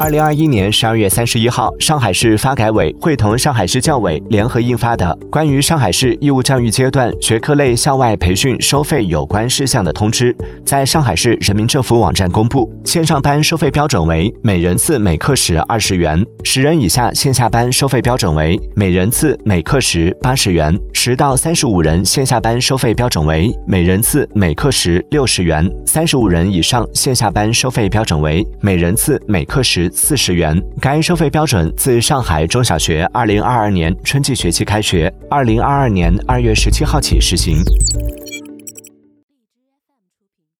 二零二一年十二月三十一号，上海市发改委会同上海市教委联合印发的《关于上海市义务教育阶段学科类校外培训收费有关事项的通知》在上海市人民政府网站公布。线上班收费标准为每人次每课时二十元，十人以下线下班收费标准为每人次每课时八十元，十到三十五人线下班收费标准为每人次每课时六十元，三十五人以上线下班收费标准为每人次每每课时。四十元。该收费标准自上海中小学二零二二年春季学期开学，二零二二年二月十七号起实行。